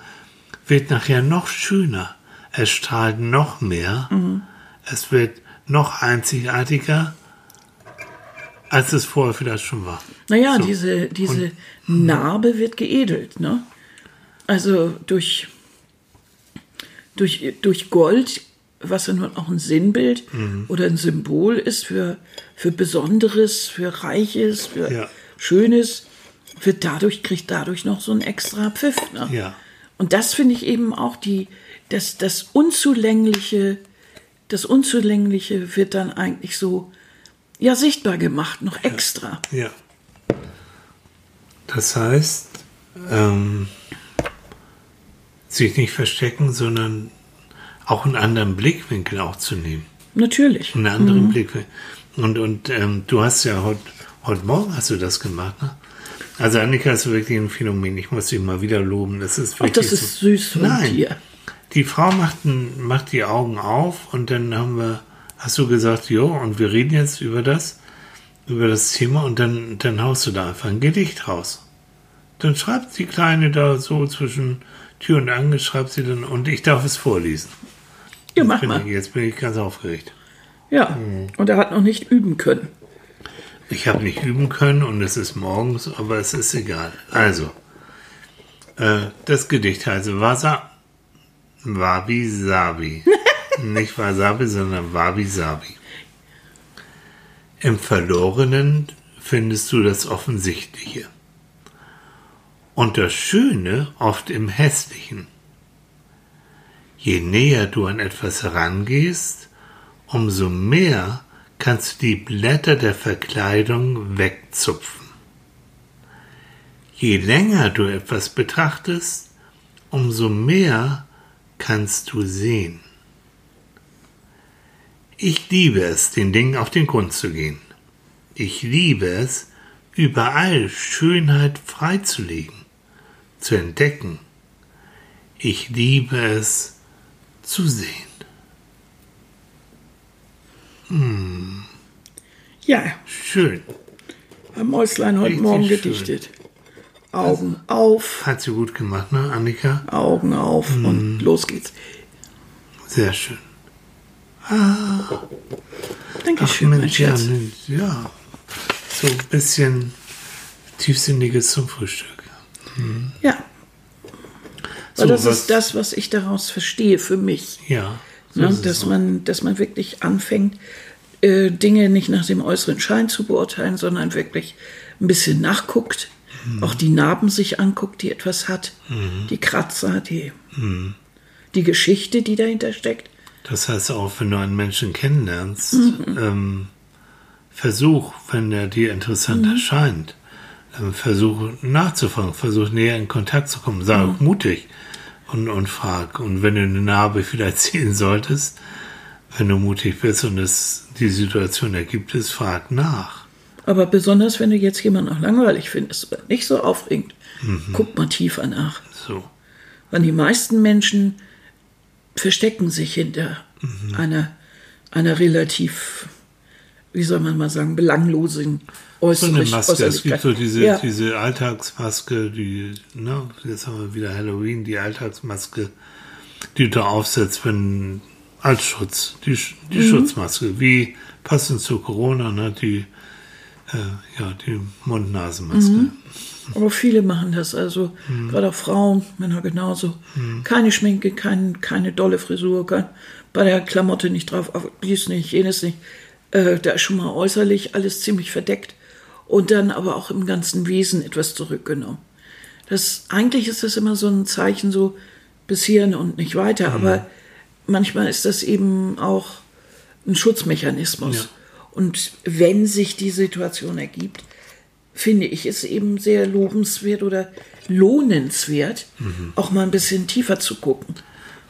wird nachher noch schöner. Es strahlt noch mehr. Es wird noch einzigartiger, als es vorher vielleicht schon war. Naja, So. diese, diese Narbe wird geedelt, ne? Also durch, durch, durch Gold, was ja nun auch ein Sinnbild Mhm. oder ein Symbol ist für, für Besonderes, für Reiches, für Ja. Schönes, wird dadurch, kriegt dadurch noch so ein extra Pfiff. Ne? Ja. Und das finde ich eben auch die, das, das Unzulängliche, das Unzulängliche wird dann eigentlich so, ja, sichtbar gemacht, noch extra. Ja. Das heißt, ähm, sich nicht verstecken, sondern auch einen anderen Blickwinkel auch zu nehmen. Natürlich. Einen anderen Blickwinkel. Und, und ähm, du hast ja heute heute Morgen hast du das gemacht, ne? Also Annika ist wirklich ein Phänomen. Ich muss dich mal wieder loben. Das ist Ach, wirklich das ist so. süß von Nein. dir. Die Frau macht, ein, macht die Augen auf und dann haben wir, hast du gesagt, jo, und wir reden jetzt über das, über das Thema und dann, dann haust du da einfach ein Gedicht raus. Dann schreibt die Kleine da so zwischen Tür und Angel, schreibt sie dann und ich darf es vorlesen. Ja, mach Bin, mal. jetzt bin ich ganz aufgeregt. Ja. Und er hat noch nicht üben können. Ich habe nicht üben können und es ist morgens, aber es ist egal. Also, äh, das Gedicht heißt Wasa Wabi Sabi. nicht Wasabi, sondern Wabi Sabi. Im verlorenen findest du das Offensichtliche. Und das Schöne oft im Hässlichen. Je näher du an etwas herangehst, umso mehr kannst du die Blätter der Verkleidung wegzupfen. Je länger du etwas betrachtest, umso mehr kannst du sehen. Ich liebe es, den Dingen auf den Grund zu gehen. Ich liebe es, überall Schönheit freizulegen, zu entdecken. Ich liebe es, zu sehen. Hm. Ja, Schön. haben Mäuslein heute Richtig Morgen schön. Augen auf, Hat sie gut gemacht, ne, Annika? Augen auf Hm. und los geht's. Sehr schön. Dankeschön, mein Mensch, ja, ja. So ein bisschen Tiefsinniges zum Frühstück. Ja. So, das ist das, was ich daraus verstehe für mich. Ja. so Ne? Dass, man, dass man wirklich anfängt, äh, Dinge nicht nach dem äußeren Schein zu beurteilen, sondern wirklich ein bisschen nachguckt, Mhm. auch die Narben sich anguckt, die etwas hat, die Kratzer, die, Mhm. die Geschichte, die dahinter steckt. Das heißt auch, wenn du einen Menschen kennenlernst, Mhm. ähm, versuch, wenn er dir interessant Mhm. erscheint, ähm, versuch nachzufragen, versuch näher in Kontakt zu kommen, sei Mhm. auch mutig und, und frag. Und wenn du eine Narbe vielleicht ziehen solltest, wenn du mutig bist und es die Situation ergibt es, frag nach. Aber besonders, wenn du jetzt jemanden auch langweilig findest oder nicht so aufregend, Mhm. guck mal tiefer nach. So. Weil die meisten Menschen verstecken sich hinter Mhm. einer, einer relativ, wie soll man mal sagen, belanglosen So Äußerlich, eine Maske. Es gibt so diese, ja. diese Alltagsmaske, die, ne, jetzt haben wir wieder Halloween, die Alltagsmaske, die du aufsetzt, wenn, als Schutz, die, die Mhm. Schutzmaske, wie passend zu Corona, ne, die, äh, ja, die Mund-Nasen-Maske. Mhm. Aber viele machen das, also Mhm. gerade auch Frauen, Männer genauso. Keine Schminke, kein, keine dolle Frisur, kein, bei der Klamotte nicht drauf, auf dies nicht, jenes nicht. Äh, da ist schon mal äußerlich alles ziemlich verdeckt und dann aber auch im ganzen Wesen etwas zurückgenommen. Das, eigentlich ist das immer so ein Zeichen so bis hierhin und nicht weiter, Mhm. aber manchmal ist das eben auch ein Schutzmechanismus. Ja. Und wenn sich die Situation ergibt, finde ich es eben sehr lobenswert oder lohnenswert, Mhm. auch mal ein bisschen tiefer zu gucken.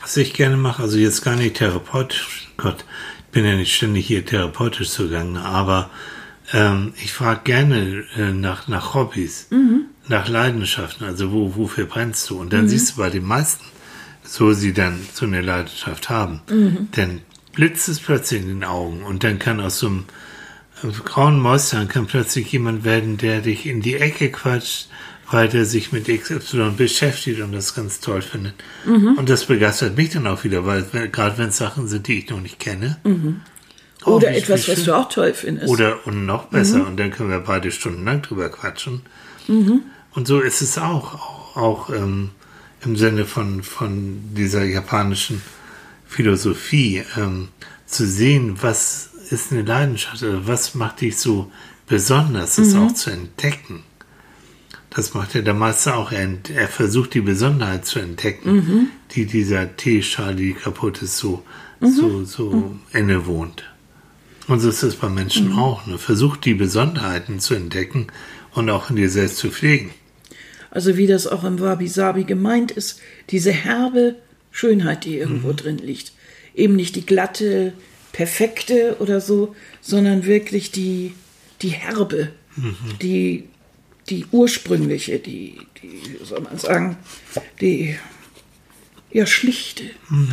Was ich gerne mache, also jetzt gar nicht therapeutisch, Gott, ich bin ja nicht ständig hier therapeutisch zugange, aber ähm, ich frage gerne äh, nach, nach Hobbys, nach Leidenschaften, also wo, wofür brennst du? Und dann siehst du bei den meisten, so sie dann so eine Leidenschaft haben, dann blitzt es plötzlich in den Augen und dann kann aus so einem äh, grauen Mäuschen kann plötzlich jemand werden, der dich in die Ecke quatscht, weil der sich mit XY beschäftigt und das ganz toll findet. Und das begeistert mich dann auch wieder, weil gerade wenn es Sachen sind, die ich noch nicht kenne. Oh, oder wie- etwas, was du auch toll findest. Oder und noch besser, und dann können wir beide stundenlang drüber quatschen. Und so ist es auch, auch, auch ähm, im Sinne von, von dieser japanischen Philosophie, ähm, zu sehen, was ist eine Leidenschaft, oder was macht dich so besonders, das auch zu entdecken. Das macht ja der Meister auch. Er, ent- er versucht die Besonderheit zu entdecken, die dieser Teeschale, die kaputt ist, so, so, so innewohnt. Und so ist es bei Menschen auch. Ne? Versucht die Besonderheiten zu entdecken und auch in dir selbst zu pflegen. Also wie das auch im Wabi-Sabi gemeint ist, diese herbe Schönheit, die irgendwo drin liegt. Eben nicht die glatte, perfekte oder so, sondern wirklich die, die herbe, die, die ursprüngliche, die, die, wie soll man sagen, die, ja, schlichte,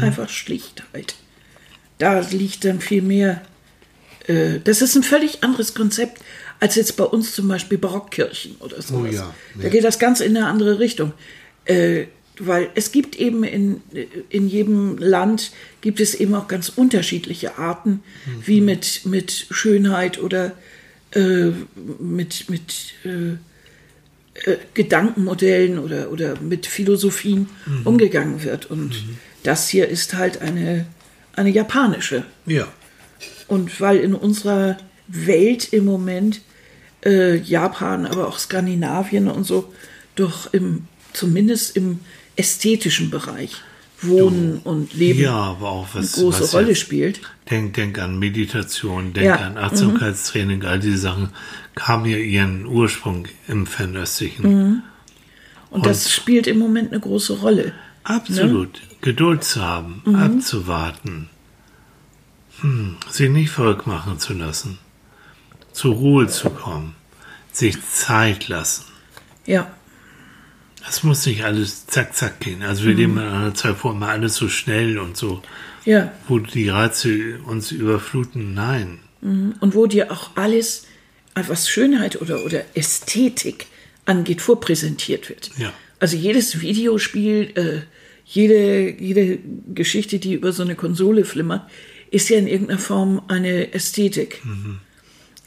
einfach Schlichtheit. Da liegt dann viel mehr äh, das ist ein völlig anderes Konzept als jetzt bei uns zum Beispiel Barockkirchen oder so. Oh ja, Da ja. geht das ganz in eine andere Richtung. Äh, weil es gibt eben in, in jedem Land gibt es eben auch ganz unterschiedliche Arten, Mhm. wie mit, mit Schönheit oder äh, mit, mit äh, äh, Gedankenmodellen oder, oder mit Philosophien Mhm. umgegangen wird. Und das hier ist halt eine, eine japanische. Ja. Und weil in unserer Welt im Moment äh, Japan, aber auch Skandinavien und so, doch im, zumindest im ästhetischen Bereich Wohnen und Leben Ja, aber auch was, eine große was Rolle spielt. Denk, denk an Meditation, denk Ja, an Achtsamkeitstraining, all diese Sachen haben ja ihren Ursprung im Fernöstlichen. Und, das spielt im Moment eine große Rolle. Absolut. Geduld zu haben, abzuwarten, hm, sich nicht verrückt machen zu lassen, zur Ruhe zu kommen, sich Zeit lassen. Ja, Es muss nicht alles zack, zack gehen. Also wir leben in einer Zeit, wo immer alles so schnell und so, ja. wo die Reize uns überfluten. Nein. Und wo dir auch alles, was Schönheit oder, oder Ästhetik angeht, vorpräsentiert wird. Ja. Also jedes Videospiel, äh, jede, jede Geschichte, die über so eine Konsole flimmert, ist ja in irgendeiner Form eine Ästhetik.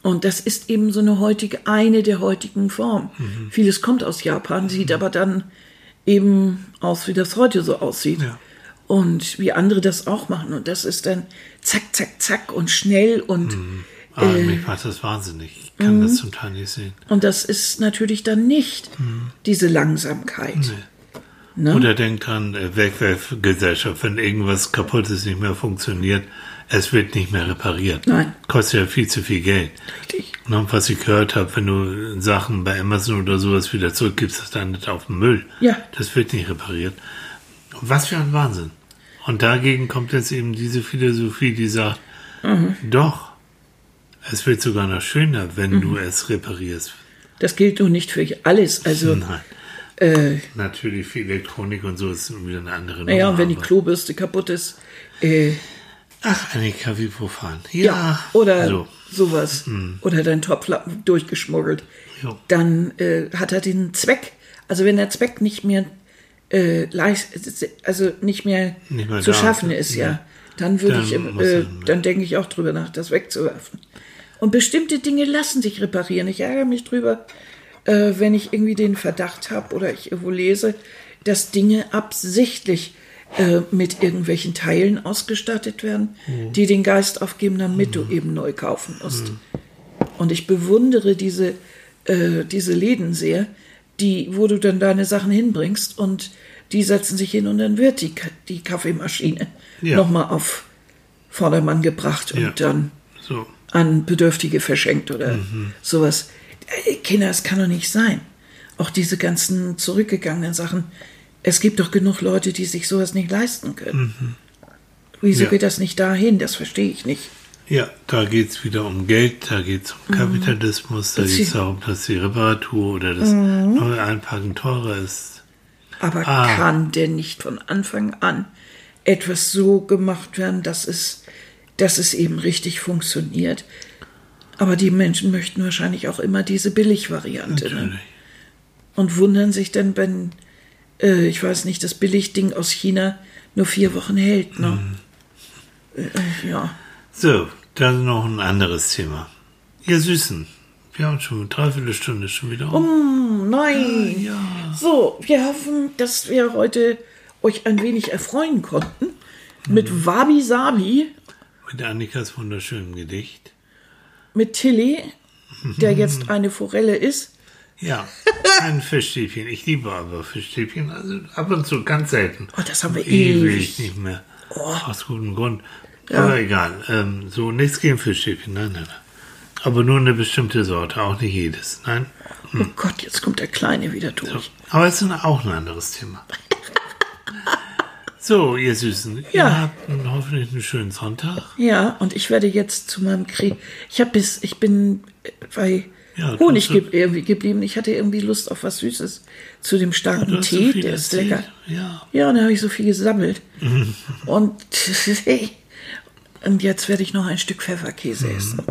Und das ist eben so eine heutige, eine der heutigen Formen. Vieles kommt aus Japan, sieht aber dann eben aus, wie das heute so aussieht. Ja. Und wie andere das auch machen. Und das ist dann zack, zack, zack und schnell und Aber Äh. mich macht das wahnsinnig. Ich kann Mhm. das zum Teil nicht sehen. Und das ist natürlich dann nicht diese Langsamkeit. Ne? Oder denkt dran, äh, Wegwerfgesellschaft, wenn irgendwas kaputt ist, nicht mehr funktioniert, es wird nicht mehr repariert. Nein. Kostet ja viel zu viel Geld. Richtig. Und was ich gehört habe, wenn du Sachen bei Amazon oder sowas wieder zurückgibst, das landet auf dem Müll. Ja. Das wird nicht repariert. Was für ein Wahnsinn. Und dagegen kommt jetzt eben diese Philosophie, die sagt, Mhm. doch, es wird sogar noch schöner, wenn Mhm. du es reparierst. Das gilt nun nicht für alles. Also, Nein. äh, Natürlich für Elektronik und so ist wieder eine andere Nummer. naja, und wenn die Klobürste kaputt ist, äh, Ach, Annika, wie profan. ja, Ja, oder so. sowas, oder dein Topflappen durchgeschmuggelt, Jo. dann äh, hat er den Zweck. Also wenn der Zweck nicht mehr äh, leist, also nicht mehr, Nicht mehr zu schaffen ist, ist, ja. ja, dann würde ich, äh, dann denke ich auch drüber nach, das wegzuwerfen. Und bestimmte Dinge lassen sich reparieren. Ich ärgere mich drüber, äh, wenn ich irgendwie den Verdacht habe oder ich irgendwo lese, dass Dinge absichtlich äh, mit irgendwelchen Teilen ausgestattet werden, Mhm. die den Geist aufgeben, damit du eben neu kaufen musst. Und ich bewundere diese, äh, diese Läden sehr, die, wo du dann deine Sachen hinbringst und die setzen sich hin und dann wird die, die Kaffeemaschine Ja. nochmal auf Vordermann gebracht und Ja. dann So. an Bedürftige verschenkt oder Mhm. sowas. Äh, Kinder, es kann doch nicht sein. Auch diese ganzen zurückgegangenen Sachen. Es gibt doch genug Leute, die sich sowas nicht leisten können. Wieso Mhm. Ja. geht das nicht dahin? Das verstehe ich nicht. Ja, da geht es wieder um Geld, da geht es um Kapitalismus, da Das geht es darum, dass die Reparatur oder das neue Einpacken teurer ist. Aber Ah. kann denn nicht von Anfang an etwas so gemacht werden, dass es, dass es eben richtig funktioniert? Aber die Menschen möchten wahrscheinlich auch immer diese Billigvariante. Ne? Und wundern sich dann, wenn, äh, ich weiß nicht, das Billigding aus China nur vier Wochen hält. Ne? Mhm. Äh, ja. So, dann noch ein anderes Thema. Ihr Süßen, wir haben schon eine Dreiviertelstunde schon wieder um. Hm, nein. ja. So, wir hoffen, dass wir heute euch ein wenig erfreuen konnten mit Wabi Sabi, Mit Annikas wunderschönem Gedicht. mit Tilly, der jetzt eine Forelle ist. Ja, ein Fischstäbchen. Ich liebe aber Fischstäbchen, also ab und zu ganz selten. Oh, das haben wir ewig ewig. nicht mehr. Oh. Aus gutem Grund. Aber egal. Ähm, so nichts gegen Fischstäbchen, nein, nein, nein. Aber nur eine bestimmte Sorte, auch nicht jedes. Nein. Oh Gott, jetzt kommt der Kleine wieder durch. Aber es ist auch ein anderes Thema. So, ihr Süßen, Ja. ihr habt einen, hoffentlich einen schönen Sonntag. Ja, und ich werde jetzt zu meinem Krieg. Ich habe bis, ich bin bei Ja, Honig ge irgendwie geblieben. Ich hatte irgendwie Lust auf was Süßes zu dem starken so Tee, viel der ist erzählt. lecker. Ja. Ja, und da habe ich so viel gesammelt. und, und jetzt werde ich noch ein Stück Pfefferkäse Mhm. essen.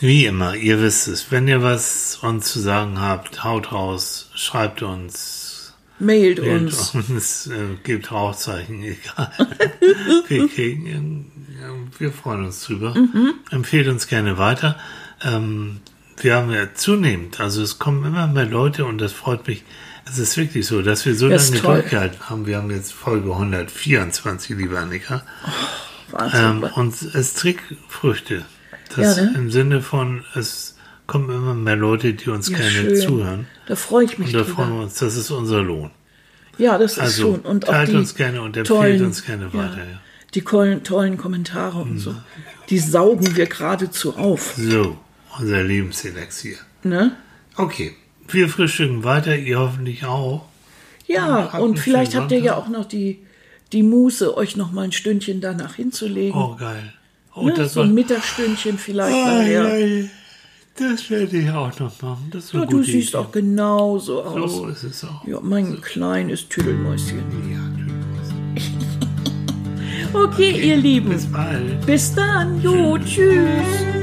Wie immer, ihr wisst es. Wenn ihr was uns zu sagen habt, haut raus, schreibt uns, Mailt uns. uns, äh, gebt Rauchzeichen, egal. wir, kriegen, wir freuen uns drüber. Mhm. Empfehlt uns gerne weiter. Ähm, wir haben ja zunehmend, also es kommen immer mehr Leute und das freut mich. Es ist wirklich so, dass wir so Das ist lange durchgehalten haben. Wir haben jetzt Folge 124, liebe Annika. Wahnsinn. Ähm, und es trägt Früchte. Das Ja, ne? Im Sinne von, es kommen immer mehr Leute, die uns Ja, gerne schön. zuhören. Da freue ich mich Und da drüber. freuen wir uns, das ist unser Lohn. Ja, das ist Also, schon. Und auch teilt uns gerne und empfehlt tollen, uns gerne weiter, ja. Die tollen, tollen Kommentare und so. Die saugen wir geradezu auf. So, unser Lebenselixier. Ne? Okay, wir frühstücken weiter, ihr hoffentlich auch. Ja, und einen vielleicht habt ihr ja auch noch die, die Muße, euch noch mal ein Stündchen danach hinzulegen. Oh, geil. Oh, ne? So ein Mittagsstündchen vielleicht Ai, nachher. ai, das werde ich auch noch machen. Das Ja, du siehst Idee. auch genauso aus. So ist es auch. Ja, mein kleines Tüdelmäuschen. Ja, tschüss. Okay, ihr Lieben. Bis bald. Bis dann. Jo, tschüss.